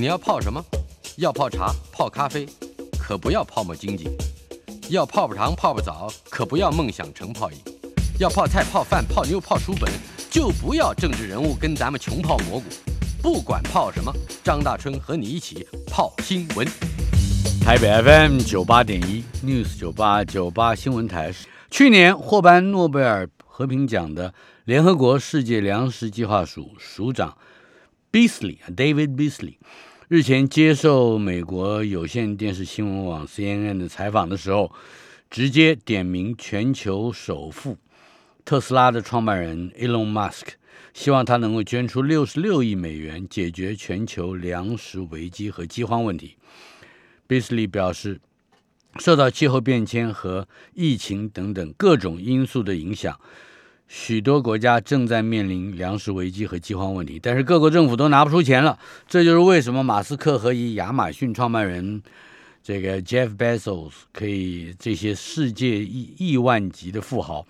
你要泡什么？要泡茶、泡咖啡，可不要泡沫经济；要泡泡糖、泡泡澡，可不要梦想成泡影；要泡菜、泡饭、泡妞、泡书本，就不要政治人物跟咱们穷泡蘑菇。不管泡什么，张大春和你一起泡新闻。台北 FM 九八点一 News 九八九八新闻台，去年获颁诺贝尔和平奖的联合国世界粮食计划署署长 Beasley David Beasley 日前接受美国有线电视新闻网 CNN 的采访的时候，直接点名全球首富特斯拉的创办人 Elon Musk，希望他能够捐出六十六亿美元，解决全球粮食危机和饥荒问题。Beasley 表示，受到气候变迁和疫情等等各种因素的影响，许多国家正在面临粮食危机和饥荒问题，但是各国政府都拿不出钱了。这就是为什么马斯克和以亚马逊创办人这个 Jeff Bezos 可以这些世界亿亿万级的富豪，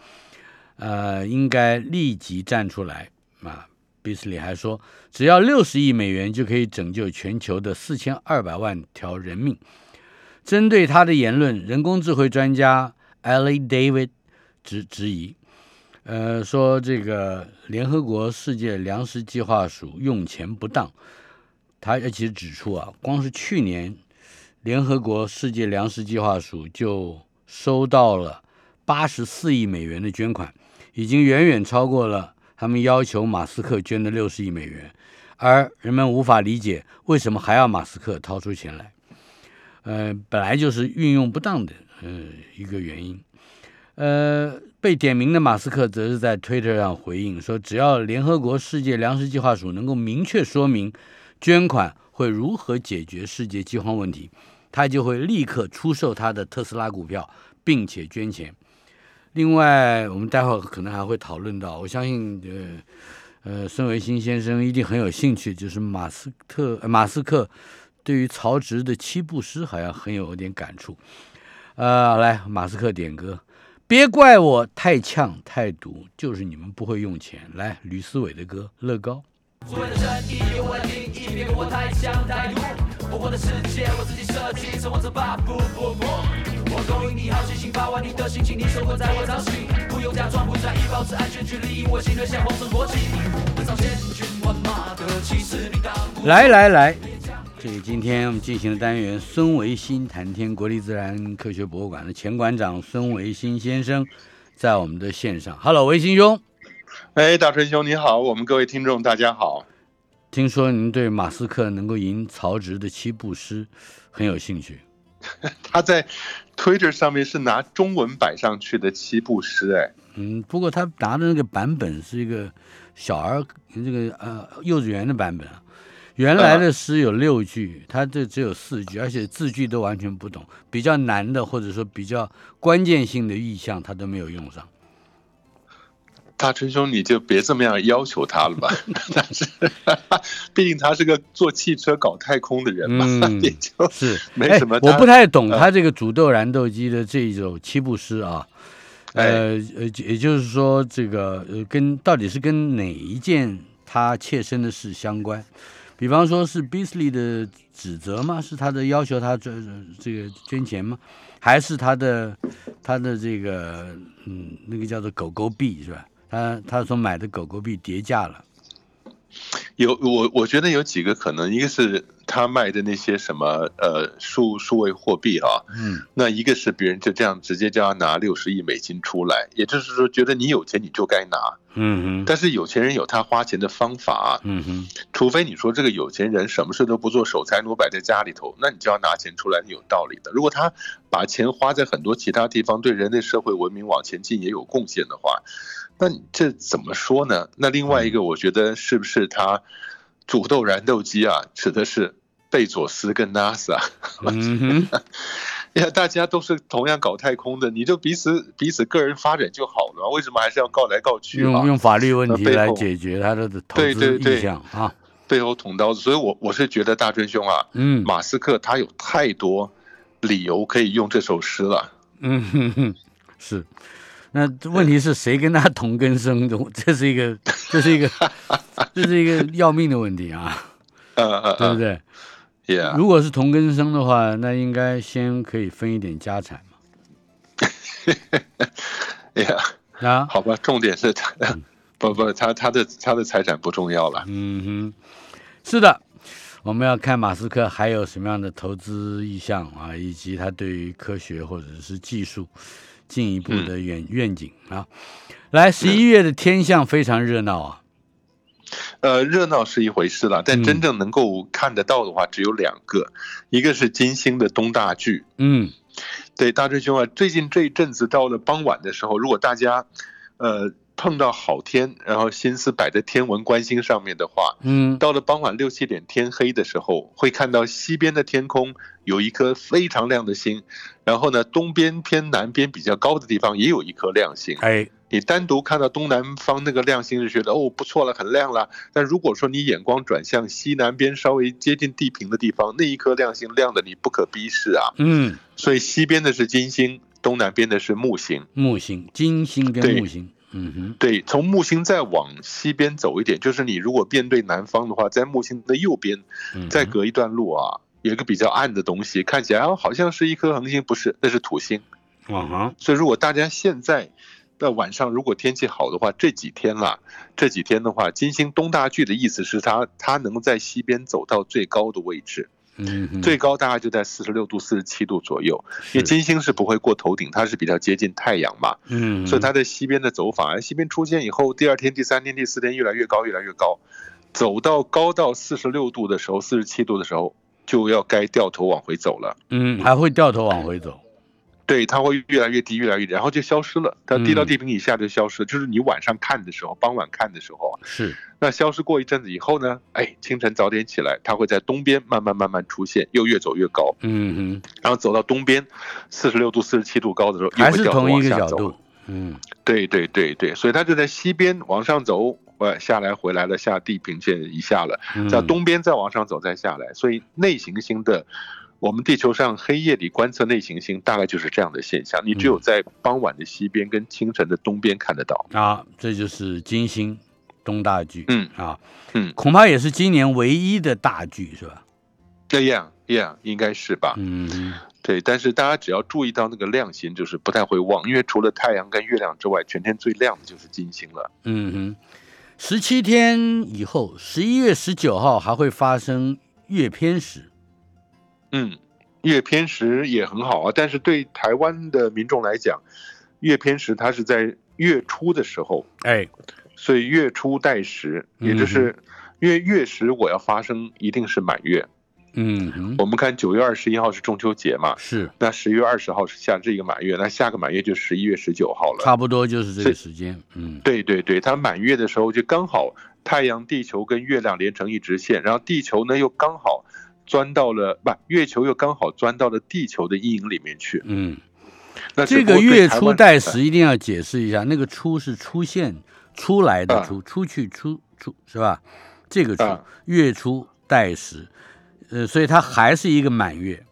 呃，应该立即站出来啊。比斯里还说，只要六十亿美元就可以拯救全球的四千二百万条人命。针对他的言论，人工智慧专家 Ellie David 质质疑，呃，说这个联合国世界粮食计划署用钱不当。他其实指出啊，光是去年，联合国世界粮食计划署就收到了八十四亿美元的捐款，已经远远超过了。他们要求马斯克捐的六十亿美元，而人们无法理解为什么还要马斯克掏出钱来。呃，本来就是运用不当的，呃，一个原因。呃，被点名的马斯克则是在推特上回应说，只要联合国世界粮食计划署能够明确说明捐款会如何解决世界饥荒问题，他就会立刻出售他的特斯拉股票，并且捐钱。另外，我们待会儿可能还会讨论到，我相信，呃，呃，孙维新先生一定很有兴趣，就是马斯特马斯克对于曹植的七步诗好像很有点感触。呃，来，马斯克点歌，别怪我太呛太毒，就是你们不会用钱。来，吕思伟的歌《乐高》。我供应你好奇心，把玩你的心情，你生活在我掌心，不用假装不在意，保持安全距离，我心热像红色国旗。来来来，这里今天我们进行的单元，孙维新谈天，国立自然科学博物馆的前馆长孙维新先生在我们的线上。Hello，维新兄。哎，大春兄你好，我们各位听众大家好。听说您对马斯克能够赢曹植的七步诗很有兴趣。他在 Twitter 上面是拿中文摆上去的七步诗，哎，嗯，不过他拿的那个版本是一个小儿这个呃幼稚园的版本啊，原来的诗有六句，他这只有四句，而且字句都完全不懂，比较难的或者说比较关键性的意象他都没有用上。大春兄，你就别这么样要求他了吧。但是，毕竟他是个做汽车、搞太空的人嘛，也就是 没什么。我不太懂他这个煮豆燃豆机的这一首七步诗啊。呃呃，也就是说，这个呃，跟到底是跟哪一件他切身的事相关？比方说是 Beasley 的指责吗？是他的要求他捐这个捐钱吗？还是他的他的这个嗯，那个叫做狗狗币是吧？他他所买的狗狗币跌价了，有我我觉得有几个可能，一个是他卖的那些什么呃数数位货币啊，嗯，那一个是别人就这样直接叫他拿六十亿美金出来，也就是说觉得你有钱你就该拿，嗯哼，但是有钱人有他花钱的方法，嗯哼，除非你说这个有钱人什么事都不做，守财奴摆在家里头，那你就要拿钱出来有道理的。如果他把钱花在很多其他地方，对人类社会文明往前进也有贡献的话。那这怎么说呢？那另外一个，我觉得是不是他煮豆燃豆机啊，指的是贝佐斯跟 NASA？嗯哼，呀，大家都是同样搞太空的，你就彼此彼此个人发展就好了，为什么还是要告来告去？用用法律问题来解决他的投资意向啊？背后捅刀子，所以我我是觉得大春兄啊，嗯，马斯克他有太多理由可以用这首诗了。嗯哼哼，是。那问题是谁跟他同根生的？这是一个，这是一个，这是一个要命的问题啊！对不对？，Yeah。如果是同根生的话，那应该先可以分一点家产嘛。哎呀，啊，好吧，重点是他，不不，他他的他的财产不重要了。嗯哼，是的，我们要看马斯克还有什么样的投资意向啊，以及他对于科学或者是技术进一步的愿愿景啊。来，十一月的天象非常热闹啊。呃，热闹是一回事了，但真正能够看得到的话，只有两个，一个是金星的东大距。嗯，对，大师兄啊，最近这一阵子到了傍晚的时候，如果大家呃碰到好天，然后心思摆在天文观星上面的话，嗯，到了傍晚六七点天黑的时候，会看到西边的天空有一颗非常亮的星，然后呢，东边偏南边比较高的地方也有一颗亮星。哎。你单独看到东南方那个亮星，就觉得哦不错了，很亮了。但如果说你眼光转向西南边稍微接近地平的地方，那一颗亮星亮的你不可逼视啊。嗯，所以西边的是金星，东南边的是木星。木星、金星跟木星。嗯哼。对，从木星再往西边走一点，就是你如果面对南方的话，在木星的右边，再隔一段路啊，有一个比较暗的东西，看起来好像是一颗恒星，不是，那是土星。啊哈。所以如果大家现在。那晚上如果天气好的话，这几天啦，这几天的话，金星东大距的意思是它它能在西边走到最高的位置，嗯，最高大概就在四十六度、四十七度左右，因为金星是不会过头顶，它是比较接近太阳嘛，嗯，所以它在西边的走法，西边出现以后，第二天、第三天、第四天越来越高，越来越高，走到高到四十六度的时候、四十七度的时候，就要该掉头往回走了，嗯，还会掉头往回走。对，它会越来越低，越来越低，然后就消失了。它低到地平以下就消失，就是你晚上看的时候，傍晚看的时候啊。是。那消失过一阵子以后呢？哎，清晨早点起来，它会在东边慢慢慢慢出现，又越走越高。嗯嗯。然后走到东边，四十六度、四十七度高的时候，还是同一个角度。嗯，对对对对，所以它就在西边往上走，呃，下来回来了，下地平线以下了，在东边再往上走，再下来。所以内行星的。我们地球上黑夜里观测内行星，大概就是这样的现象。你只有在傍晚的西边跟清晨的东边看得到啊，这就是金星东大距。嗯啊，嗯，恐怕也是今年唯一的大距，是吧？这样，yeah，应该是吧？嗯，对。但是大家只要注意到那个亮星，就是不太会忘，因为除了太阳跟月亮之外，全天最亮的就是金星了。嗯哼，十七天以后，十一月十九号还会发生月偏食。嗯，月偏食也很好啊，但是对台湾的民众来讲，月偏食它是在月初的时候，哎，所以月初待食，也就是因为月食我要发生一定是满月。嗯，我们看九月二十一号是中秋节嘛，是，那十月二十号是下这一个满月，那下个满月就十一月十九号了，差不多就是这个时间。嗯，对对对，它满月的时候就刚好太阳、地球跟月亮连成一直线，然后地球呢又刚好。钻到了不，月球又刚好钻到了地球的阴影里面去。嗯，那这个月初代时一定要解释一下，那个“出”是出现出来的“出”，出去出出是吧？这个“出”月初代时，呃，所以它还是一个满月。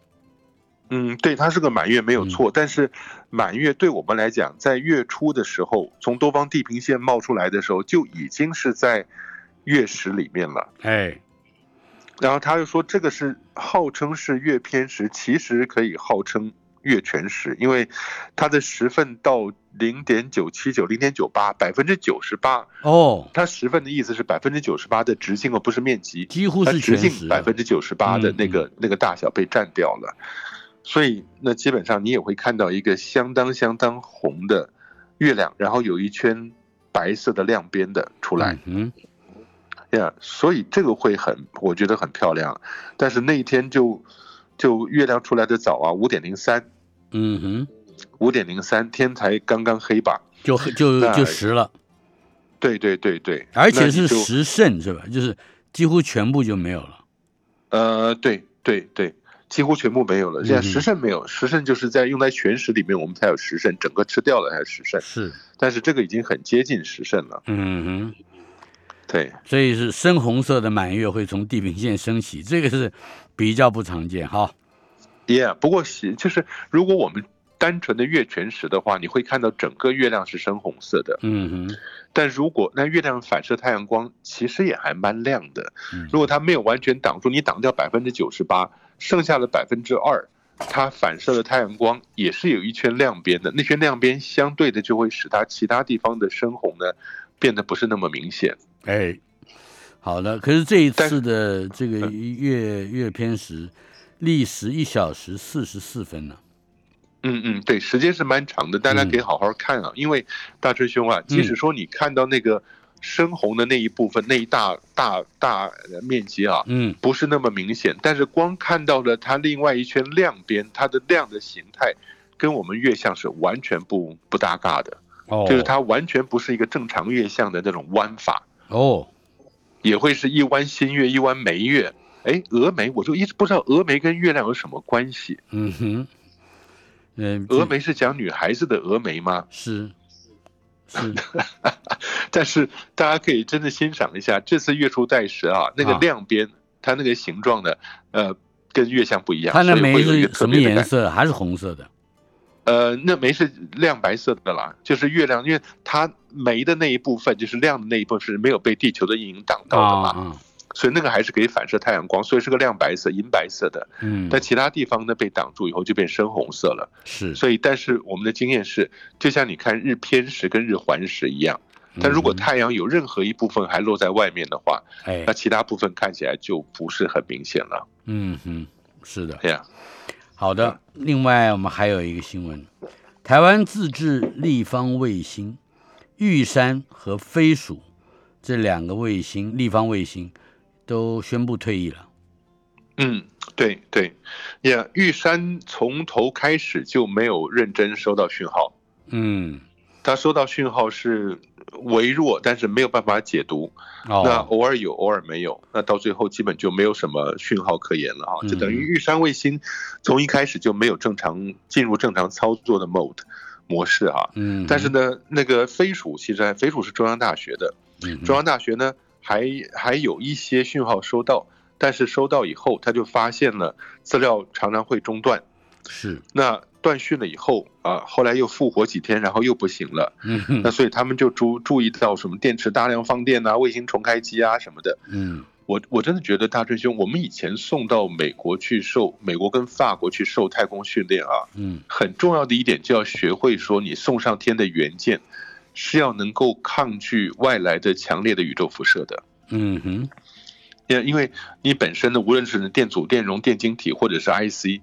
嗯，对，它是个满月没有错，但是满月对我们来讲，在月初的时候，从东方地平线冒出来的时候，就已经是在月食里面了。哎。然后他又说，这个是号称是月偏食，其实可以号称月全食，因为它的食分到零点九七九、零点九八，百分之九十八哦。它食分的意思是百分之九十八的直径而不是面积，几乎是直径百分之九十八的那个那个大小被占掉了，所以那基本上你也会看到一个相当相当红的月亮，然后有一圈白色的亮边的出来。嗯。呀，所以这个会很，我觉得很漂亮，但是那一天就就月亮出来的早啊，五点零三，嗯哼，五点零三天才刚刚黑吧，就就就实了，对对对对，而且是时甚是吧？就是几乎全部就没有了，呃，对对对，几乎全部没有了。现在时甚没有，时甚就是在用在全食里面，我们才有时甚，整个吃掉了才时甚，是，但是这个已经很接近时甚了，嗯哼。对，所以是深红色的满月会从地平线升起，这个是比较不常见哈。Yeah，不过就是如果我们单纯的月全食的话，你会看到整个月亮是深红色的。嗯哼。但如果那月亮反射太阳光，其实也还蛮亮的。如果它没有完全挡住，你挡掉百分之九十八，剩下的百分之二，它反射的太阳光也是有一圈亮边的。那圈亮边相对的就会使它其他地方的深红呢变得不是那么明显。哎，好的。可是这一次的这个月月偏食，历时一小时四十四分呢。嗯嗯，对，时间是蛮长的，大家可以好好看啊。因为大师兄啊，即使说你看到那个深红的那一部分，那一大大大面积啊，嗯，不是那么明显，但是光看到了它另外一圈亮边，它的亮的形态跟我们月相是完全不不搭嘎的，哦，就是它完全不是一个正常月相的那种弯法，哦，也会是一弯新月，一弯眉月。哎，峨眉，我就一直不知道峨眉跟月亮有什么关系。嗯哼。嗯，峨眉是讲女孩子的峨眉吗？是，是，但是大家可以真的欣赏一下这次月初带时啊，那个亮边，它那个形状的，呃，跟月相不一样。它那眉是什么颜色？还是红色的？呃，那煤是亮白色的啦，就是月亮，因为它煤的那一部分就是亮的那一部分是没有被地球的阴影挡到的嘛。所以那个还是可以反射太阳光，所以是个亮白色、银白色的。嗯，但其他地方呢被挡住以后就变深红色了。是，所以但是我们的经验是，就像你看日偏食跟日环食一样，但如果太阳有任何一部分还落在外面的话，哎，那其他部分看起来就不是很明显了。嗯哼，是的。对呀，好的。另外我们还有一个新闻，台湾自制立方卫星玉山和飞鼠这两个卫星立方卫星。都宣布退役了。嗯，对对，呀，玉山从头开始就没有认真收到讯号。嗯，他收到讯号是微弱，但是没有办法解读。那偶尔有，偶尔没有。那到最后基本就没有什么讯号可言了啊，就等于玉山卫星从一开始就没有正常进入正常操作的 mode 模式啊。嗯，但是呢，那个飞鼠其实飞鼠是中央大学的，中央大学呢。还还有一些讯号收到，但是收到以后，他就发现了资料常常会中断。是，那断讯了以后啊，后来又复活几天，然后又不行了。嗯，那所以他们就注注意到什么电池大量放电啊，卫星重开机啊什么的。嗯，我我真的觉得大春兄，我们以前送到美国去受美国跟法国去受太空训练啊，嗯，很重要的一点就要学会说你送上天的元件。是要能够抗拒外来的强烈的宇宙辐射的，嗯哼，因因为你本身的无论是电阻、电容、电晶体或者是 IC，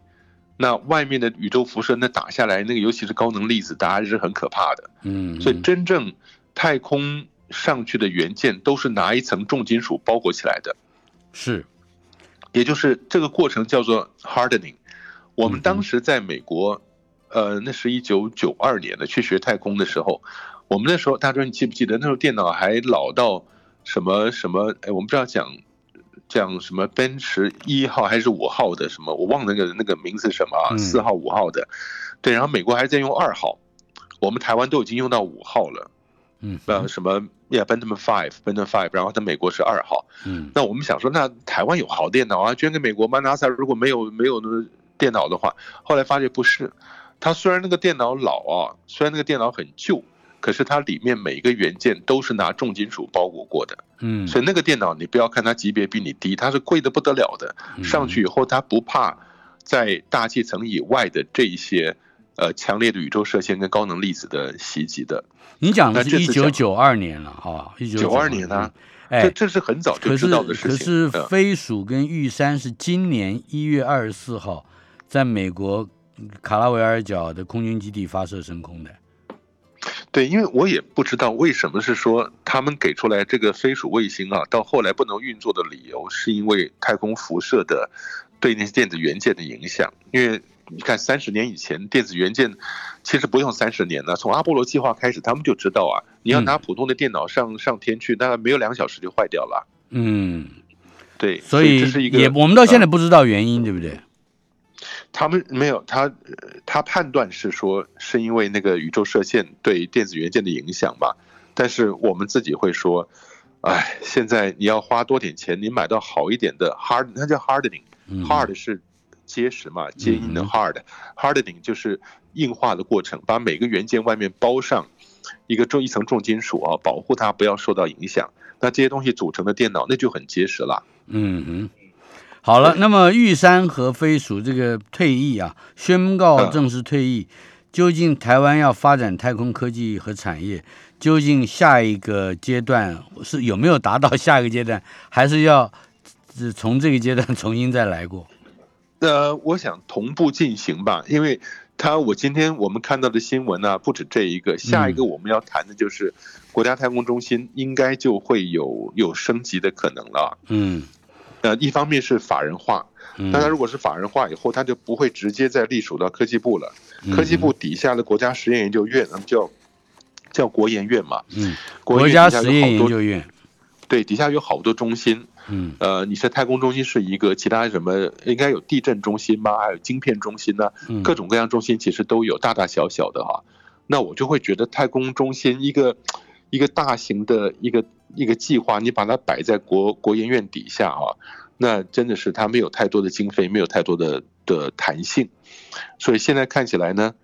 那外面的宇宙辐射那打下来，那个尤其是高能粒子，大家是很可怕的，嗯，所以真正太空上去的元件都是拿一层重金属包裹起来的，是，也就是这个过程叫做 hardening。我们当时在美国，呃，那是一九九二年的去学太空的时候。我们那时候，大专你记不记得那时候电脑还老到什么什么？哎，我们不知道讲讲什么奔驰一号还是五号的什么？我忘了那个那个名字什么啊？四号五号的，对，然后美国还在用二号，我们台湾都已经用到五号了。嗯，呃，什么？Yeah，Benjamin Five，Benjamin Five，然后在美国是二号。嗯，那我们想说，那台湾有好电脑啊，捐给美国吗？NASA 如果没有没有那电脑的话，后来发觉不是，它虽然那个电脑老啊，虽然那个电脑很旧。可是它里面每一个元件都是拿重金属包裹过的，嗯，所以那个电脑你不要看它级别比你低，它是贵的不得了的。上去以后它不怕在大气层以外的这一些呃强烈的宇宙射线跟高能粒子的袭击的。你讲的是一九九二年了，哈，一九九二年呢？哎，这这是很早就知道的事情。可是飞鼠跟玉山是今年一月二十四号在美国卡拉维尔角的空军基地发射升空的。对，因为我也不知道为什么是说他们给出来这个飞鼠卫星啊，到后来不能运作的理由，是因为太空辐射的对那些电子元件的影响。因为你看，三十年以前电子元件其实不用三十年呢，从阿波罗计划开始，他们就知道啊，你要拿普通的电脑上上天去，大概没有两小时就坏掉了。嗯，对，所以这是一个也我们到现在不知道原因，对不对？他们没有他，他判断是说是因为那个宇宙射线对电子元件的影响吧。但是我们自己会说，哎，现在你要花多点钱，你买到好一点的 hard，那叫 hardening，hard 是结实嘛，坚硬的 hard，hardening 就是硬化的过程，把每个元件外面包上一个重一层重金属啊，保护它不要受到影响。那这些东西组成的电脑那就很结实了。嗯嗯，好了，那么玉山和飞鼠这个退役啊，宣告正式退役。究竟台湾要发展太空科技和产业，究竟下一个阶段是有没有达到下一个阶段，还是要从这个阶段重新再来过？呃，我想同步进行吧，因为他我今天我们看到的新闻呢，不止这一个，下一个我们要谈的就是国家太空中心应该就会有有升级的可能了。嗯，呃，一方面是法人化。但它如果是法人化以后，它就不会直接再隶属到科技部了。科技部底下的国家实验研究院，那么叫叫国研院嘛。嗯，国家实验研究院。对，底下有好多中心。嗯，呃，你是太空中心是一个，其他什么应该有地震中心吗？还有晶片中心呢？各种各样中心其实都有，大大小小的哈。那我就会觉得太空中心一个一个大型的一个一个计划，你把它摆在国国研院底下啊。那真的是它没有太多的经费，没有太多的的弹性，所以现在看起来呢，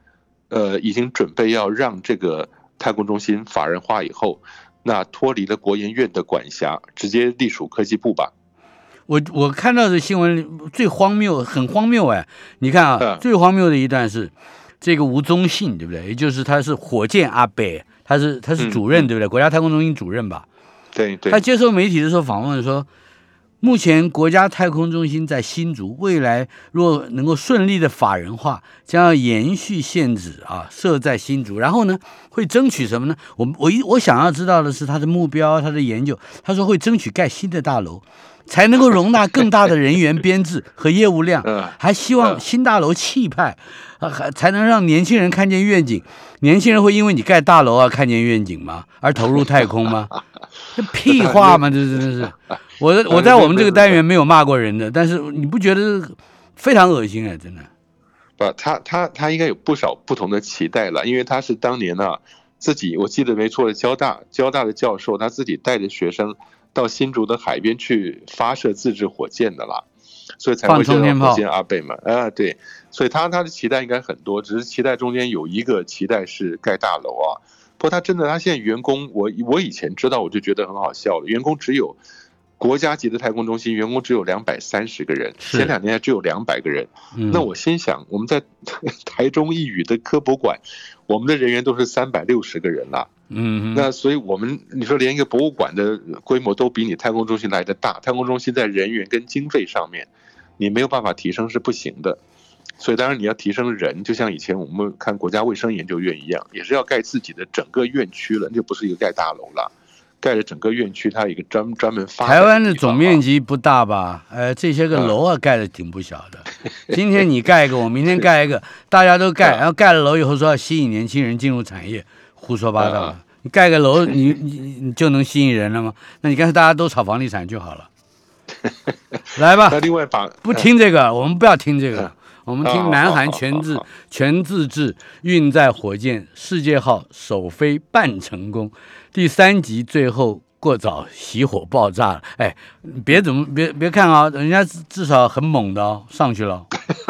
呃，已经准备要让这个太空中心法人化以后，那脱离了国研院的管辖，直接隶属科技部吧。我我看到的新闻最荒谬，很荒谬哎！你看啊，最荒谬的一段是这个吴宗信，对不对？也就是他是火箭阿北，他是他是主任，对不对？国家太空中心主任吧？对对。他接受媒体的时候访问说。目前国家太空中心在新竹，未来若能够顺利的法人化，将要延续限制啊，设在新竹。然后呢，会争取什么呢？我我一我想要知道的是他的目标，他的研究。他说会争取盖新的大楼，才能够容纳更大的人员 编制和业务量。还希望新大楼气派，啊，还才能让年轻人看见愿景。年轻人会因为你盖大楼啊看见愿景吗？而投入太空吗？这 屁话嘛？这真的是。我我在我们这个 单元没有骂过人的，但是你不觉得非常恶心啊？真的，不，他他他应该有不少不同的期待了，因为他是当年呢自己，我记得没错的，交大交大的教授，他自己带着学生到新竹的海边去发射自制火箭的啦，所以才会叫火箭阿贝嘛。啊，对，所以他他的期待应该很多，只是期待中间有一个期待是盖大楼啊。不过他真的，他现在员工，我我以前知道我就觉得很好笑了，员工只有。国家级的太空中心员工只有两百三十个人，前两年还只有两百个人。那我心想，我们在 台中一宇的科博馆，我们的人员都是三百六十个人了。嗯，那所以我们你说连一个博物馆的规模都比你太空中心来的大，太空中心在人员跟经费上面，你没有办法提升是不行的。所以当然你要提升人，就像以前我们看国家卫生研究院一样，也是要盖自己的整个院区了，那就不是一个盖大楼了。盖了整个院区，它有一个专专门发。台湾的总面积不大吧？呃，这些个楼啊，盖的挺不小的。今天你盖一个，我明天盖一个，大家都盖，然后盖了楼以后说要吸引年轻人进入产业，胡说八道。你盖个楼，你你你就能吸引人了吗？那你干脆大家都炒房地产就好了。来吧。那另外把不听这个，我们不要听这个，我们听南韩全自全自制运载火箭世界号首飞半成功。第三集最后过早熄火爆炸了，哎，别怎么别别看啊，人家至少很猛的哦，上去了，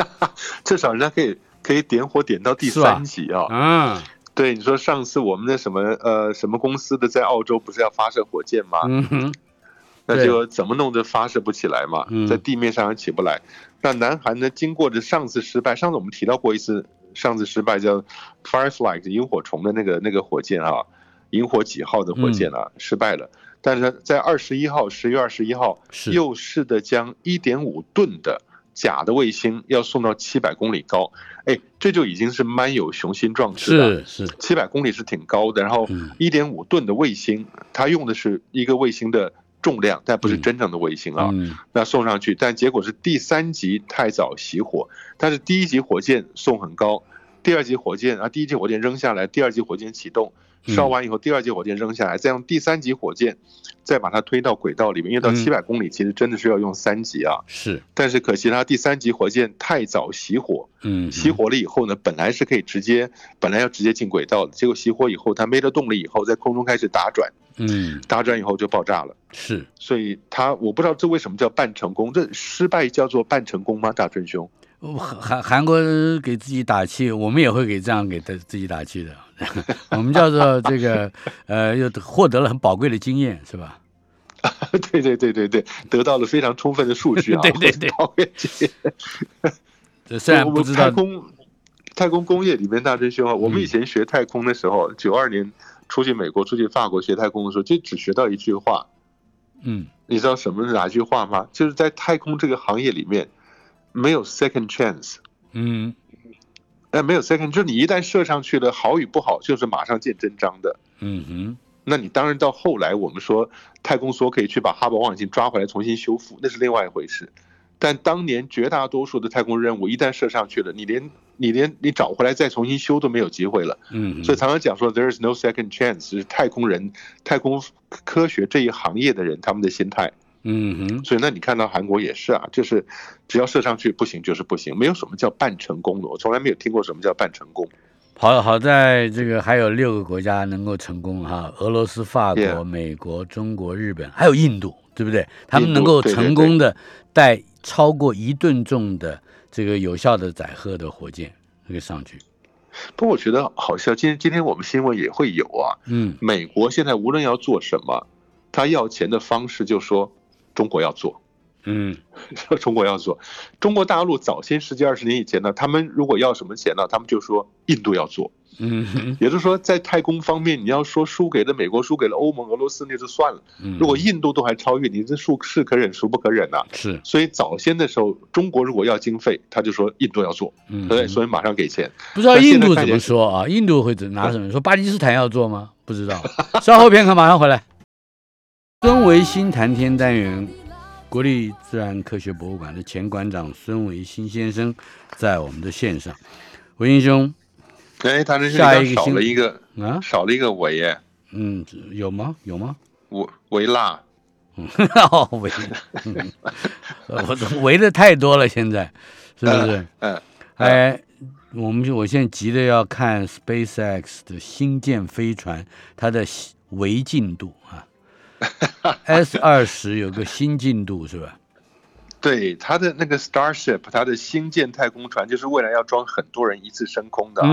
至少人家可以可以点火点到第三集啊，嗯，对，你说上次我们的什么呃什么公司的在澳洲不是要发射火箭吗？嗯哼，那就怎么弄都发射不起来嘛，在地面上也起不来。那南韩呢，经过这上次失败，上次我们提到过一次，上次失败叫 Firefly 萤火虫的那个那个火箭啊。萤火几号的火箭啊，失败了。但是在二十一号，十月二十一号，又试的将一点五吨的假的卫星要送到七百公里高。哎，这就已经是蛮有雄心壮志了。是是，七百公里是挺高的。然后一点五吨的卫星，它用的是一个卫星的重量，但不是真正的卫星啊。嗯那送上去，但结果是第三级太早熄火。但是第一级火箭送很高，第二级火箭啊，第一级火箭扔下来，第二级火箭启动。烧完以后，第二级火箭扔下来，再用第三级火箭再把它推到轨道里面，因为到七百公里其实真的是要用三级啊。是，但是可惜它第三级火箭太早熄火，嗯，熄火了以后呢，本来是可以直接，本来要直接进轨道的，结果熄火以后它没了动力以后，在空中开始打转，嗯，打转以后就爆炸了。是，所以他我不知道这为什么叫半成功，这失败叫做半成功吗？大春兄。韩韩国给自己打气，我们也会给这样给他自己打气的。我们叫做这个 呃，又获得了很宝贵的经验，是吧？对对对对对，得到了非常充分的数据啊！对对对，宝贵经验。这虽然不知道太空太空工业里面大真兄啊，我们以前学太空的时候，九二年出去美国、出去法国学太空的时候，就只学到一句话。嗯，你知道什么是哪句话吗？就是在太空这个行业里面，没有 second chance。嗯，哎，没有 second，就是你一旦射上去了，好与不好就是马上见真章的。嗯哼，那你当然到后来，我们说太空梭可以去把哈勃望远镜抓回来重新修复，那是另外一回事。但当年绝大多数的太空任务一旦射上去了，你连你连你找回来再重新修都没有机会了。嗯，所以常常讲说 there is no second chance，是太空人、太空科学这一行业的人他们的心态。嗯哼，所以那你看到韩国也是啊，就是只要射上去不行就是不行，没有什么叫半成功的，我从来没有听过什么叫半成功。好，好在这个还有六个国家能够成功哈，俄罗斯、法国、美国、中国、日本，还有印度，对不对？他们能够成功的带。超过一吨重的这个有效的载荷的火箭，那个上去。不过我觉得好像今天今天我们新闻也会有啊。嗯，美国现在无论要做什么，他要钱的方式就说中国要做。嗯，说 中国要做。中国大陆早先十几二十年以前呢，他们如果要什么钱呢，他们就说印度要做。嗯，也就是说，在太空方面，你要说输给了美国，输给了欧盟、俄罗斯，那就算了。如果印度都还超越你，这孰是可忍，孰不可忍呐？是。所以早先的时候，中国如果要经费，他就说印度要做，对，所以马上给钱。不知道印度怎么说啊？印度会拿什么说？巴基斯坦要做吗？不知道。稍后片刻，马上回来。孙维新谈天单元，国立自然科学博物馆的前馆长孙维新先生在我们的线上，维新兄。哎，他这是少了一个啊，少了一个维耶。嗯，有吗？有吗？维维蜡。哦，维，我围的太多了，现在是不是？嗯。哎，我们我现在急着要看 SpaceX 的星舰飞船，它的维进度啊。S 二十有个新进度是吧？对，它的那个 Starship，它的星舰太空船，就是未来要装很多人一次升空的啊，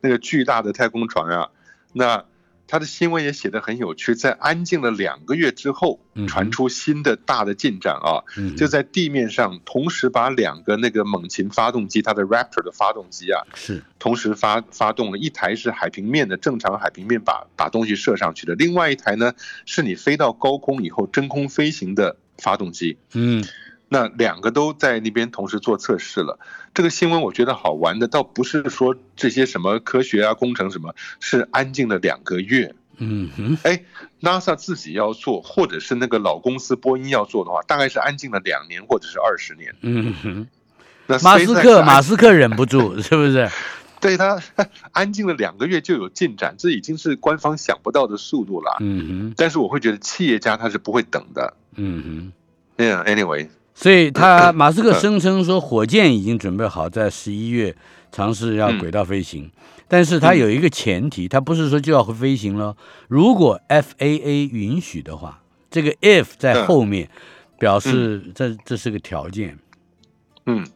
那个巨大的太空船啊。那它的新闻也写得很有趣，在安静了两个月之后，传出新的大的进展啊，就在地面上同时把两个那个猛禽发动机，它的 Raptor 的发动机啊，是同时发发动了，一台是海平面的正常海平面把把东西射上去的，另外一台呢是你飞到高空以后真空飞行的发动机，嗯。那两个都在那边同时做测试了。这个新闻我觉得好玩的，倒不是说这些什么科学啊、工程什么，是安静了两个月。嗯哼，哎，NASA 自己要做，或者是那个老公司波音要做的话，大概是安静了两年或者是二十年。嗯哼，那马斯克马斯克忍不住 是不是？对他 安静了两个月就有进展，这已经是官方想不到的速度了。嗯哼，但是我会觉得企业家他是不会等的。嗯哼，Yeah，Anyway。所以他马斯克声称说，火箭已经准备好在十一月尝试要轨道飞行，但是他有一个前提，他不是说就要会飞行了。如果 FAA 允许的话，这个 if 在后面表示这这是个条件。嗯，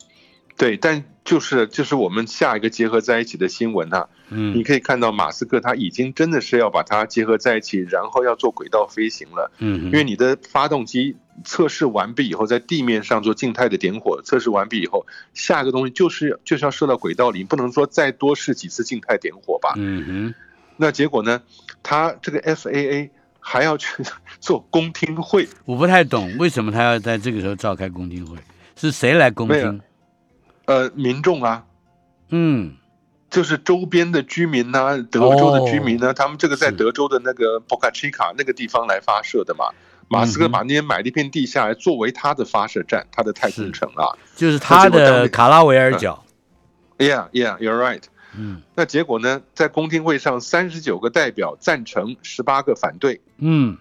对，但就是就是我们下一个结合在一起的新闻啊，嗯，你可以看到马斯克他已经真的是要把它结合在一起，然后要做轨道飞行了。嗯，因为你的发动机。测试完毕以后，在地面上做静态的点火。测试完毕以后，下一个东西就是就是要射到轨道里，不能说再多试几次静态点火吧？嗯哼。那结果呢？他这个 FAA 还要去做公听会。我不太懂为什么他要在这个时候召开公听会？是谁来公听？呃，民众啊。嗯，就是周边的居民呐，德州的居民呢，他们这个在德州的那个 Boca Chica 那个地方来发射的嘛。马斯克把那边买了一片地下来，作为他的发射站，他的太空城啊，就是他的卡拉维尔角。Yeah, yeah, you're right. 嗯，那结果呢？在公听会上，三十九个代表赞成，十八个反对。嗯，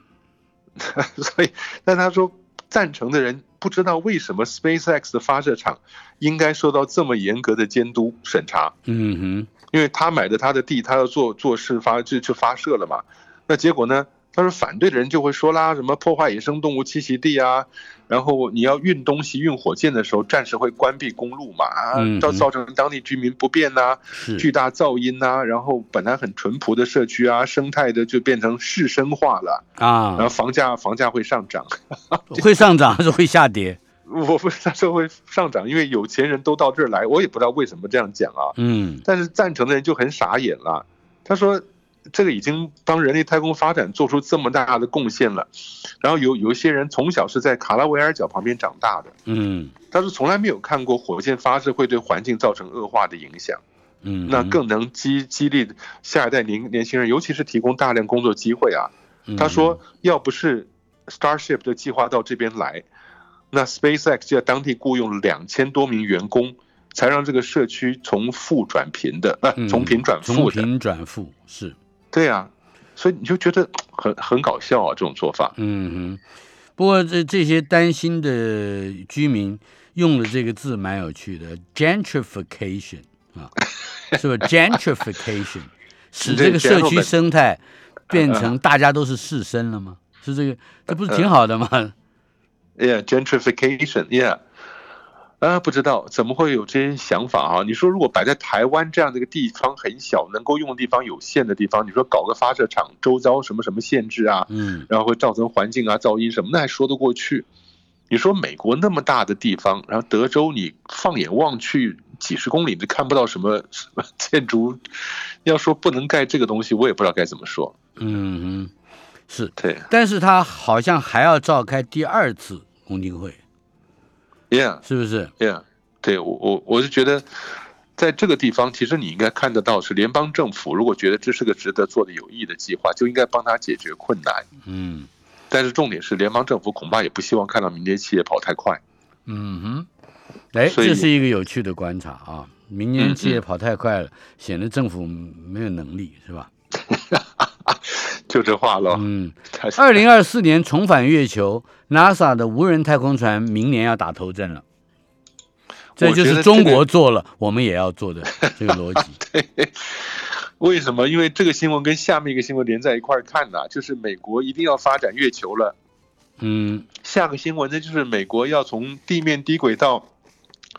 所以，但他说赞成的人不知道为什么 SpaceX 的发射场应该受到这么严格的监督审查。嗯哼，因为他买的他的地，他要做做事发就就发射了嘛。那结果呢？他说反对的人就会说啦，什么破坏野生动物栖息地啊，然后你要运东西、运火箭的时候，暂时会关闭公路嘛，啊，造造成当地居民不便呐，巨大噪音呐，然后本来很淳朴的社区啊，生态的就变成市生化了啊，然后房价房价会上涨，会上涨还是会下跌？我不是他说会上涨，因为有钱人都到这儿来，我也不知道为什么这样讲啊，嗯，但是赞成的人就很傻眼了，他说。这个已经帮人类太空发展做出这么大的贡献了，然后有有一些人从小是在卡拉维尔角旁边长大的，嗯，但是从来没有看过火箭发射会对环境造成恶化的影响，嗯，那更能激激励下一代年年轻人，尤其是提供大量工作机会啊。他说，要不是 Starship 的计划到这边来，那 SpaceX 就在当地雇佣两千多名员工，才让这个社区从富转贫的，呃，从贫转富的，从贫转富是。对啊，所以你就觉得很很搞笑啊，这种做法。嗯哼，不过这这些担心的居民用了这个字蛮有趣的，gentrification 啊，是吧？gentrification 使这个社区生态变成大家都是士绅了吗？是这个，这不是挺好的吗？Yeah，gentrification，Yeah。啊，不知道怎么会有这些想法啊？你说如果摆在台湾这样的一个地方很小，能够用的地方有限的地方，你说搞个发射场，周遭什么什么限制啊？嗯，然后会造成环境啊噪音什么，那还说得过去。你说美国那么大的地方，然后德州你放眼望去几十公里都看不到什么什么建筑，要说不能盖这个东西，我也不知道该怎么说。嗯，是对，但是他好像还要召开第二次公听会。Yeah，是不是？Yeah，对我我我是觉得，在这个地方，其实你应该看得到，是联邦政府如果觉得这是个值得做的有益的计划，就应该帮他解决困难。嗯，但是重点是，联邦政府恐怕也不希望看到民间企业跑太快。嗯哼，哎，这是一个有趣的观察啊！民间企业跑太快了，显得政府没有能力，是吧？就这话喽。嗯，二零二四年重返月球，NASA 的无人太空船明年要打头阵了。这就是中国做了，我们也要做的 这个逻辑。对，为什么？因为这个新闻跟下面一个新闻连在一块儿看呢，就是美国一定要发展月球了。嗯，下个新闻呢，就是美国要从地面低轨道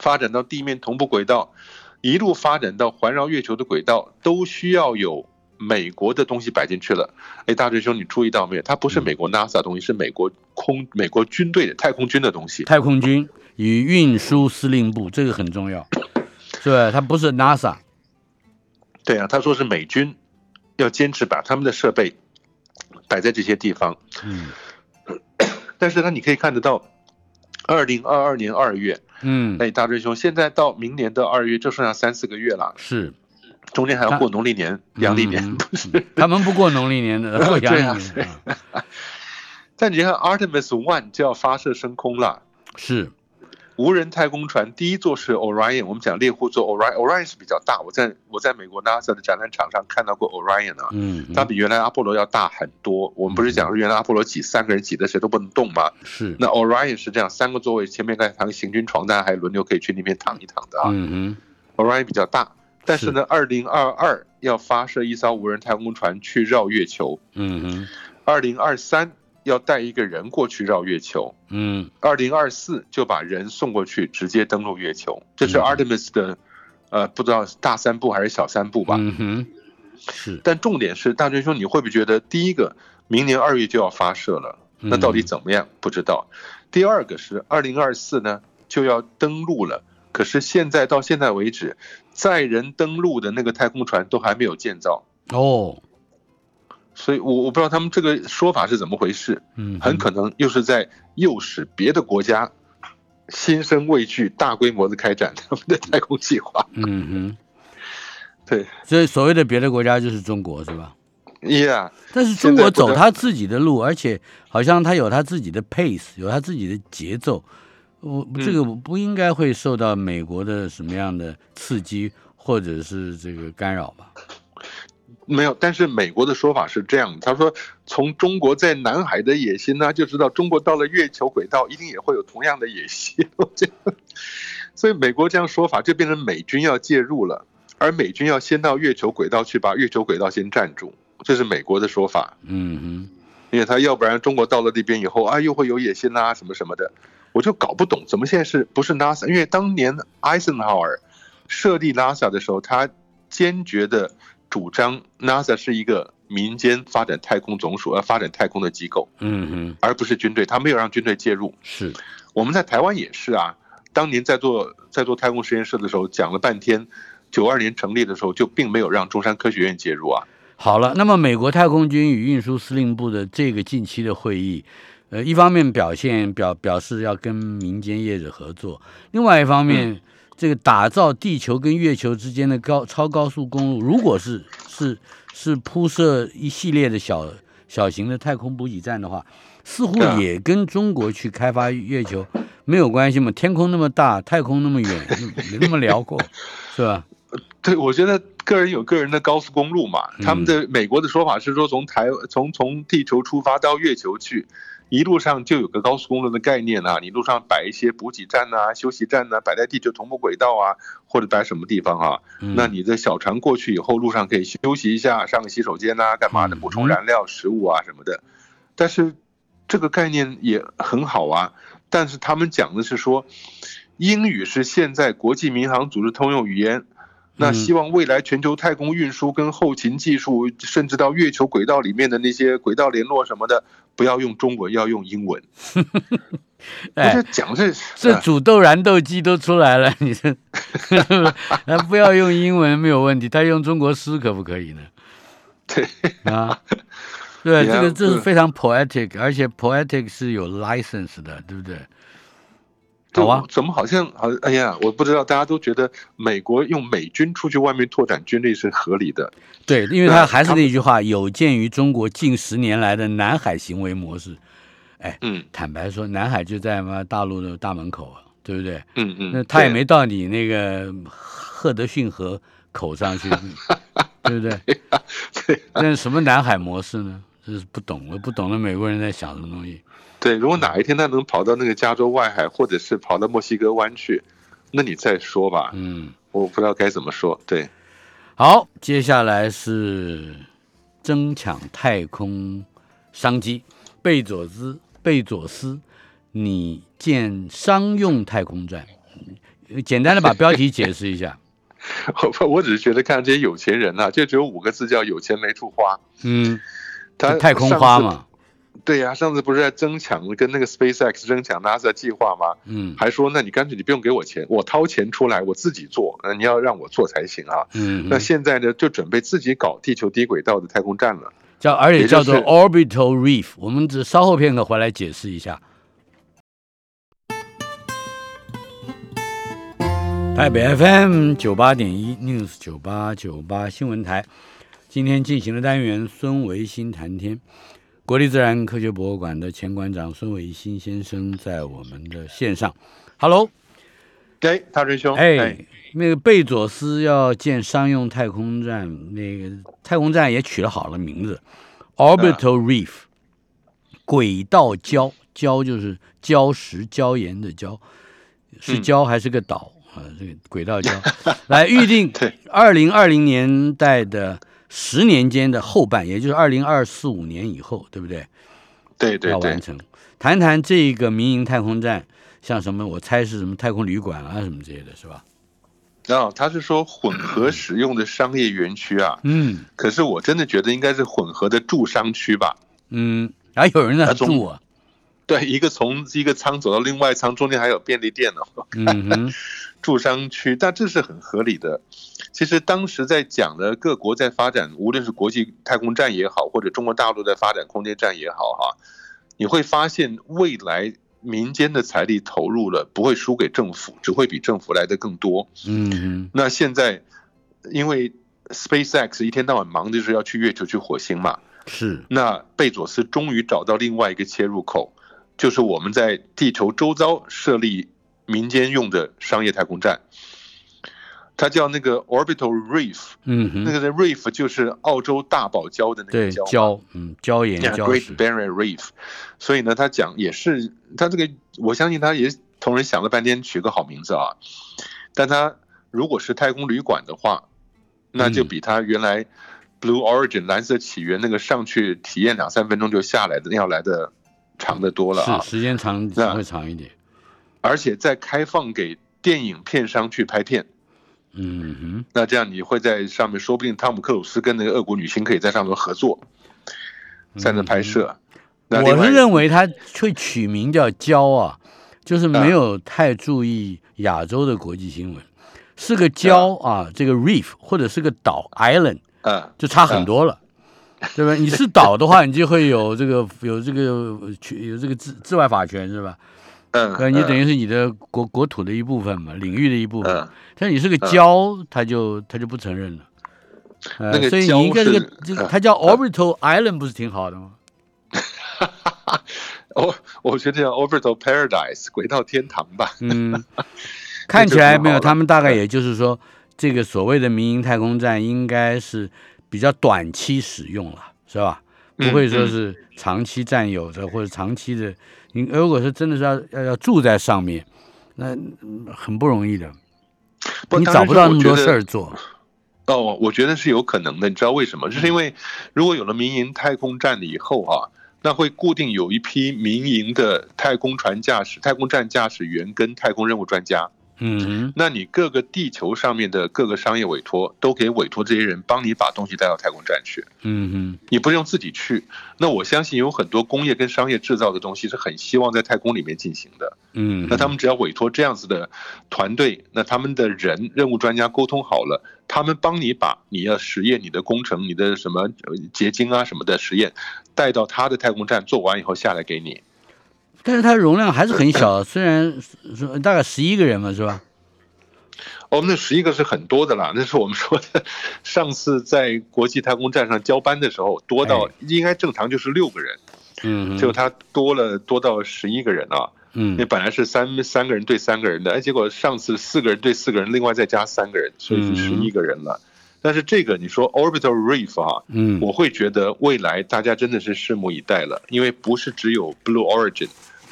发展到地面同步轨道，一路发展到环绕月球的轨道，都需要有。美国的东西摆进去了，哎，大追兄，你注意到没有？它不是美国 NASA 东西，是美国空美国军队的太空军的东西。太空军与运输司令部，这个很重要，是吧？它不是 NASA。对啊，他说是美军要坚持把他们的设备摆在这些地方。嗯。但是呢，你可以看得到，二零二二年二月，嗯，哎，大追兄，现在到明年的二月就剩下三四个月了。是。中间还要过农历年、阳历年，不是？他们不过农历年的，过阳历年。但你看，Artemis One 就要发射升空了。是，无人太空船第一座是 Orion，我们讲猎户座 Orion，Orion 是比较大。我在我在美国 NASA 的展览场上看到过 Orion 啊，嗯，它比原来阿波罗要大很多。我们不是讲说原来阿波罗挤三个人挤的谁都不能动吗？是。那 Orion 是这样，三个座位，前面盖躺行军床单，还轮流可以去那边躺一躺的啊。嗯哼，Orion 比较大。但是呢，二零二二要发射一艘无人太空船去绕月球。嗯嗯。二零二三要带一个人过去绕月球。嗯。二零二四就把人送过去，直接登陆月球。这是 Artemis 的，呃，不知道大三步还是小三步吧。嗯哼。是。但重点是，大军兄，你会不会觉得第一个，明年二月就要发射了？那到底怎么样？不知道。第二个是二零二四呢，就要登陆了。可是现在到现在为止，载人登陆的那个太空船都还没有建造哦，所以我我不知道他们这个说法是怎么回事，嗯，很可能又是在诱使别的国家心生畏惧，大规模的开展他们的太空计划。嗯哼，对，所以所谓的别的国家就是中国是吧？Yeah，但是中国走他自己的路，而且好像他有他自己的 pace，有他自己的节奏。我这个不应该会受到美国的什么样的刺激或者是这个干扰吧？没有，但是美国的说法是这样，他说从中国在南海的野心呢，就知道中国到了月球轨道一定也会有同样的野心。所以美国这样说法就变成美军要介入了，而美军要先到月球轨道去把月球轨道先占住，这是美国的说法。嗯哼。因为他要不然中国到了那边以后啊，又会有野心啊什么什么的，我就搞不懂怎么现在是不是 NASA？因为当年艾森豪尔设立 NASA 的时候，他坚决的主张 NASA 是一个民间发展太空总署，呃发展太空的机构，嗯哼，而不是军队，他没有让军队介入。是我们在台湾也是啊，当年在做在做太空实验室的时候，讲了半天，九二年成立的时候就并没有让中山科学院介入啊。好了，那么美国太空军与运输司令部的这个近期的会议，呃，一方面表现表表示要跟民间业者合作，另外一方面，这个打造地球跟月球之间的高超高速公路，如果是是是铺设一系列的小小型的太空补给站的话，似乎也跟中国去开发月球没有关系嘛？天空那么大，太空那么远，没那么辽阔，是吧？对，我觉得个人有个人的高速公路嘛。他们的美国的说法是说，从台从从地球出发到月球去，一路上就有个高速公路的概念啊。你路上摆一些补给站呐、休息站呐，摆在地球同步轨道啊，或者摆什么地方啊？那你的小船过去以后，路上可以休息一下，上个洗手间呐，干嘛的？补充燃料、食物啊什么的。但是这个概念也很好啊。但是他们讲的是说，英语是现在国际民航组织通用语言。那希望未来全球太空运输跟后勤技术，甚至到月球轨道里面的那些轨道联络什么的，不要用中文，要用英文。哎，讲这这煮豆燃豆机都出来了，你这 不要用英文没有问题，他用中国诗可不可以呢？对啊，对，这个这是非常 poetic，而且 poetic 是有 license 的，对不对？好啊，怎么好像好？哎呀，我不知道，大家都觉得美国用美军出去外面拓展军力是合理的。对，因为他还是那句话，有鉴于中国近十年来的南海行为模式。哎，嗯，坦白说，南海就在嘛大陆的大门口啊，对不对？嗯嗯，那他也没到你那个赫德逊河口上去，对不对？对，那是什么南海模式呢？这是不懂，我不懂得美国人在想什么东西。对，如果哪一天他能跑到那个加州外海，或者是跑到墨西哥湾去，那你再说吧。嗯，我不知道该怎么说。对，好，接下来是争抢太空商机。贝佐斯，贝佐斯，你建商用太空站，简单的把标题解释一下。我我只是觉得看这些有钱人呐，就只有五个字叫有钱没处花。嗯，他太空花嘛。对呀，上次不是在争抢跟那个 SpaceX 争抢 NASA 计划吗？嗯，还说那你干脆你不用给我钱，我掏钱出来，我自己做。那你要让我做才行啊。嗯，那现在呢，就准备自己搞地球低轨道的太空站了，叫而且叫做 Orbital Reef。我们只稍后片刻回来解释一下。台北 FM 九八点一 News 九八九八新闻台，今天进行的单元孙维新谈天。国立自然科学博物馆的前馆长孙伟新先生在我们的线上，Hello，给，大师兄，哎，那个贝佐斯要建商用太空站，那个太空站也取了好的名字，Orbital Reef，轨道礁，礁就是礁石、礁岩的礁，是礁还是个岛？啊？这个轨道礁，来预定二零二零年代的。十年间的后半，也就是二零二四五年以后，对不对？对对，要完成。谈谈这个民营太空站，像什么？我猜是什么太空旅馆啊，什么之类的是吧？啊，他是说混合使用的商业园区啊。嗯。可是我真的觉得应该是混合的住商区吧。嗯，还有人在住啊。对，一个从一个仓走到另外仓，中间还有便利店呢。嗯哼。住商区，但这是很合理的。其实当时在讲的各国在发展，无论是国际太空站也好，或者中国大陆在发展空间站也好，哈，你会发现未来民间的财力投入了不会输给政府，只会比政府来的更多。嗯，那现在因为 SpaceX 一天到晚忙的就是要去月球、去火星嘛，是。那贝佐斯终于找到另外一个切入口，就是我们在地球周遭设立。民间用的商业太空站，它叫那个 Orbital Reef，嗯，那个的 Reef 就是澳洲大堡礁的那个礁，礁，嗯，礁岩礁 Great Barrier Reef。所以呢，他讲也是他这个，我相信他也同人想了半天取个好名字啊。但他如果是太空旅馆的话，那就比他原来 Blue Origin 蓝色起源那个上去体验两三分钟就下来的要来的长得多了啊，时间长会长一点，而且再开放给电影片商去拍片。嗯哼，那这样你会在上面，说不定汤姆克鲁斯跟那个俄国女星可以在上面合作，在那拍摄。我是认为他会取名叫“礁”啊，就是没有太注意亚洲的国际新闻，是个礁啊，这个 reef 或者是个岛 island，啊，就差很多了，对吧？你是岛的话，你就会有这个有这个有这个治治外法权，是吧？嗯，你等于是你的国国土的一部分嘛，领域的一部分。但你是个礁，他就他就不承认了。那个所以你应该这个这个，它叫 Orbital Island，不是挺好的吗？我我觉得叫 Orbital Paradise，轨道天堂吧。嗯，看起来没有，他们大概也就是说，这个所谓的民营太空站应该是比较短期使用了，是吧？不会说是长期占有的或者长期的。你如果是真的是要要要住在上面，那很不容易的。你找不到那么多事儿做。哦，我觉得是有可能的。你知道为什么？就是因为如果有了民营太空站了以后啊，那会固定有一批民营的太空船驾驶、太空站驾驶员跟太空任务专家。嗯，那你各个地球上面的各个商业委托都可以委托这些人帮你把东西带到太空站去。嗯嗯，你不用自己去。那我相信有很多工业跟商业制造的东西是很希望在太空里面进行的。嗯，那他们只要委托这样子的团队，那他们的人任务专家沟通好了，他们帮你把你要实验、你的工程、你的什么结晶啊什么的实验带到他的太空站做完以后下来给你。但是它容量还是很小，虽然说大概十一个人嘛，是吧？我们那十一个是很多的啦，那是我们说的上次在国际太空站上交班的时候多到应该正常就是六个人，嗯，结果他多了多到十一个人啊，嗯，那本来是三三个人对三个人的，哎，结果上次四个人对四个人，另外再加三个人，所以是十一个人了。但是这个你说 orbital reef 啊，嗯，我会觉得未来大家真的是拭目以待了，因为不是只有 Blue Origin。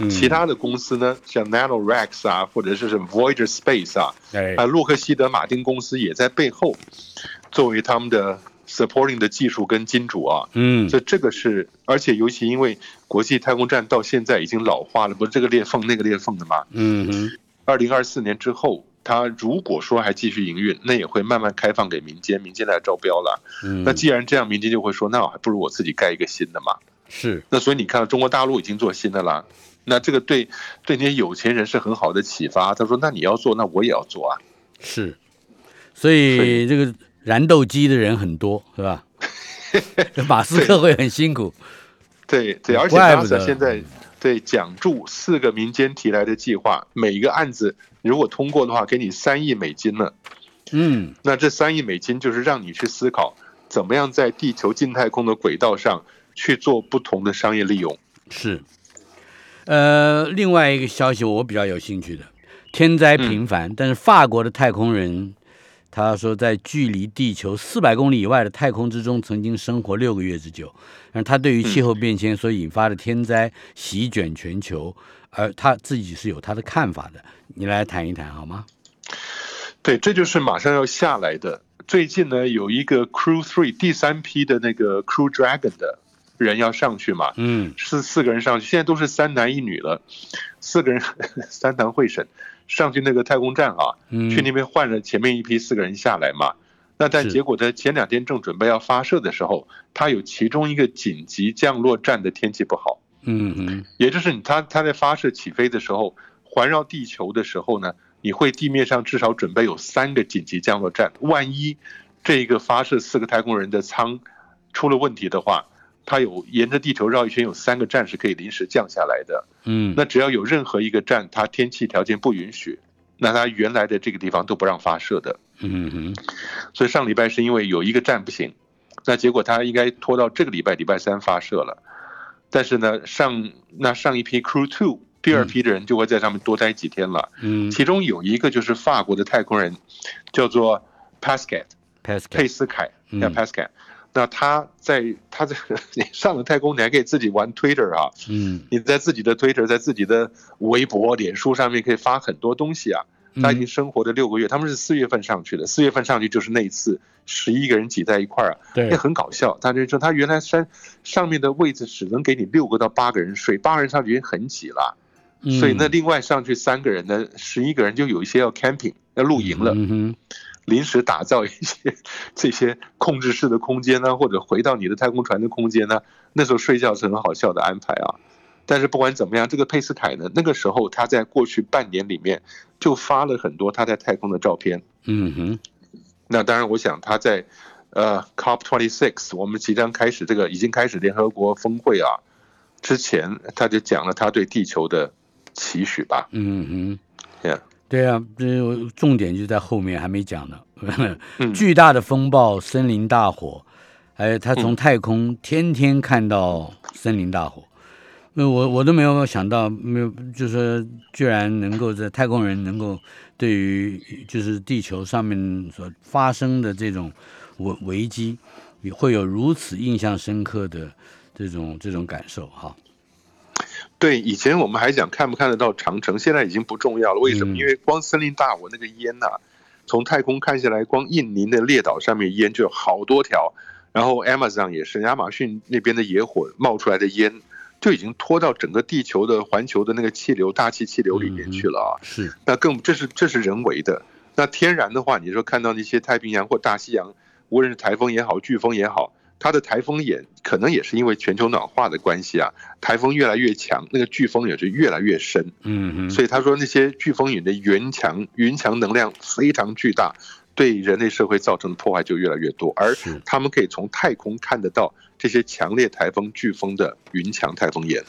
其他的公司呢，像 NanoRex 啊，或者是什么 Voyager Space 啊，啊，洛克希德马丁公司也在背后作为他们的 supporting 的技术跟金主啊。嗯，所以这个是，而且尤其因为国际太空站到现在已经老化了，不是这个裂缝那个裂缝的嘛。嗯哼。二零二四年之后，它如果说还继续营运，那也会慢慢开放给民间，民间来招标了。嗯。那既然这样，民间就会说，那我还不如我自己盖一个新的嘛。是。那所以你看到中国大陆已经做新的了。那这个对对那些有钱人是很好的启发。他说：“那你要做，那我也要做啊。”是，所以这个燃斗机的人很多，是吧？马斯克会很辛苦。对对，而且 NASA 现在对奖助四个民间提来的计划，每一个案子如果通过的话，给你三亿美金呢。嗯，那这三亿美金就是让你去思考，怎么样在地球近太空的轨道上去做不同的商业利用。是。呃，另外一个消息我比较有兴趣的，天灾频繁，但是法国的太空人他说，在距离地球四百公里以外的太空之中，曾经生活六个月之久。而他对于气候变迁所引发的天灾席卷全球，而他自己是有他的看法的。你来谈一谈好吗？对，这就是马上要下来的。最近呢，有一个 Crew Three 第三批的那个 Crew Dragon 的。人要上去嘛？嗯，是四个人上去，现在都是三男一女了，四个人 三堂会审上去那个太空站啊，去那边换了前面一批四个人下来嘛。那但结果在前两天正准备要发射的时候，他有其中一个紧急降落站的天气不好，嗯嗯，也就是你他他在发射起飞的时候，环绕地球的时候呢，你会地面上至少准备有三个紧急降落站，万一这一个发射四个太空人的舱出了问题的话。它有沿着地球绕一圈，有三个站是可以临时降下来的。嗯，那只要有任何一个站，它天气条件不允许，那它原来的这个地方都不让发射的。嗯哼。所以上礼拜是因为有一个站不行，那结果它应该拖到这个礼拜礼拜三发射了。但是呢，上那上一批 Crew Two 第二批的人就会在上面多待几天了。嗯。其中有一个就是法国的太空人，叫做 Pascal，佩斯凯，叫 Pascal。那他在他在你上了太空，你还可以自己玩 Twitter 啊，嗯，你在自己的 Twitter，在自己的微博、脸书上面可以发很多东西啊。他已经生活了六个月，他们是四月份上去的，四月份上去就是那一次十一个人挤在一块儿，啊，也，很搞笑。他就说他原来山上面的位置只能给你六个到八个人睡，八个人上去已经很挤了，所以那另外上去三个人呢，十一个人就有一些要 camping 要露营了，临时打造一些这些控制室的空间呢，或者回到你的太空船的空间呢，那时候睡觉是很好笑的安排啊。但是不管怎么样，这个佩斯凯呢，那个时候他在过去半年里面就发了很多他在太空的照片。嗯哼。那当然，我想他在呃 COP twenty six，我们即将开始这个已经开始联合国峰会啊之前，他就讲了他对地球的期许吧。嗯哼。Yeah。对啊，这重点就在后面还没讲呢。巨大的风暴、森林大火，还有他从太空天天看到森林大火。那我我都没有想到，没有，就是居然能够在太空人能够对于就是地球上面所发生的这种危危机，也会有如此印象深刻的这种这种感受哈。对，以前我们还讲看不看得到长城，现在已经不重要了。为什么？因为光森林大火那个烟呐，从太空看下来，光印尼的列岛上面烟就有好多条，然后 Amazon 也是亚马逊那边的野火冒出来的烟。就已经拖到整个地球的环球的那个气流、大气气流里面去了啊！是，那更这是这是人为的。那天然的话，你说看到那些太平洋或大西洋，无论是台风也好、飓风也好，它的台风眼可能也是因为全球暖化的关系啊，台风越来越强，那个飓风也是越来越深。嗯嗯。所以他说那些飓风眼的云墙云墙能量非常巨大，对人类社会造成的破坏就越来越多，而他们可以从太空看得到。这些强烈台风、飓风的云墙台风眼。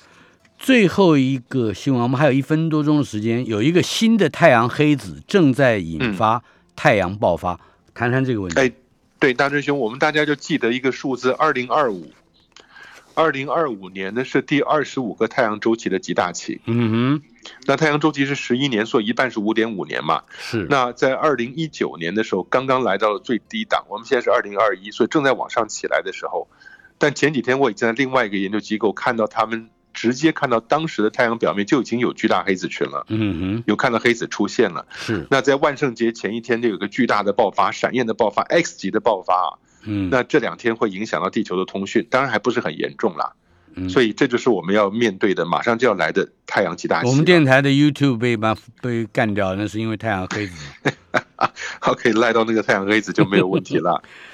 最后一个新闻，我们还有一分多钟的时间。有一个新的太阳黑子正在引发太阳爆发，谈谈这个问题。哎，对，大真兄，我们大家就记得一个数字：二零二五。二零二五年呢是第二十五个太阳周期的极大期。嗯哼，那太阳周期是十一年，所以一半是五点五年嘛。是。那在二零一九年的时候，刚刚来到了最低档。我们现在是二零二一，所以正在往上起来的时候。但前几天我已经在另外一个研究机构看到，他们直接看到当时的太阳表面就已经有巨大黑子群了。嗯哼，有看到黑子出现了。是。那在万圣节前一天就有个巨大的爆发，闪焰的爆发，X 级的爆发啊。嗯。那这两天会影响到地球的通讯，当然还不是很严重啦。嗯。所以这就是我们要面对的，马上就要来的太阳极大。我们电台的 YouTube 被把被干掉，那是因为太阳黑子。好，可以赖到那个太阳黑子就没有问题了。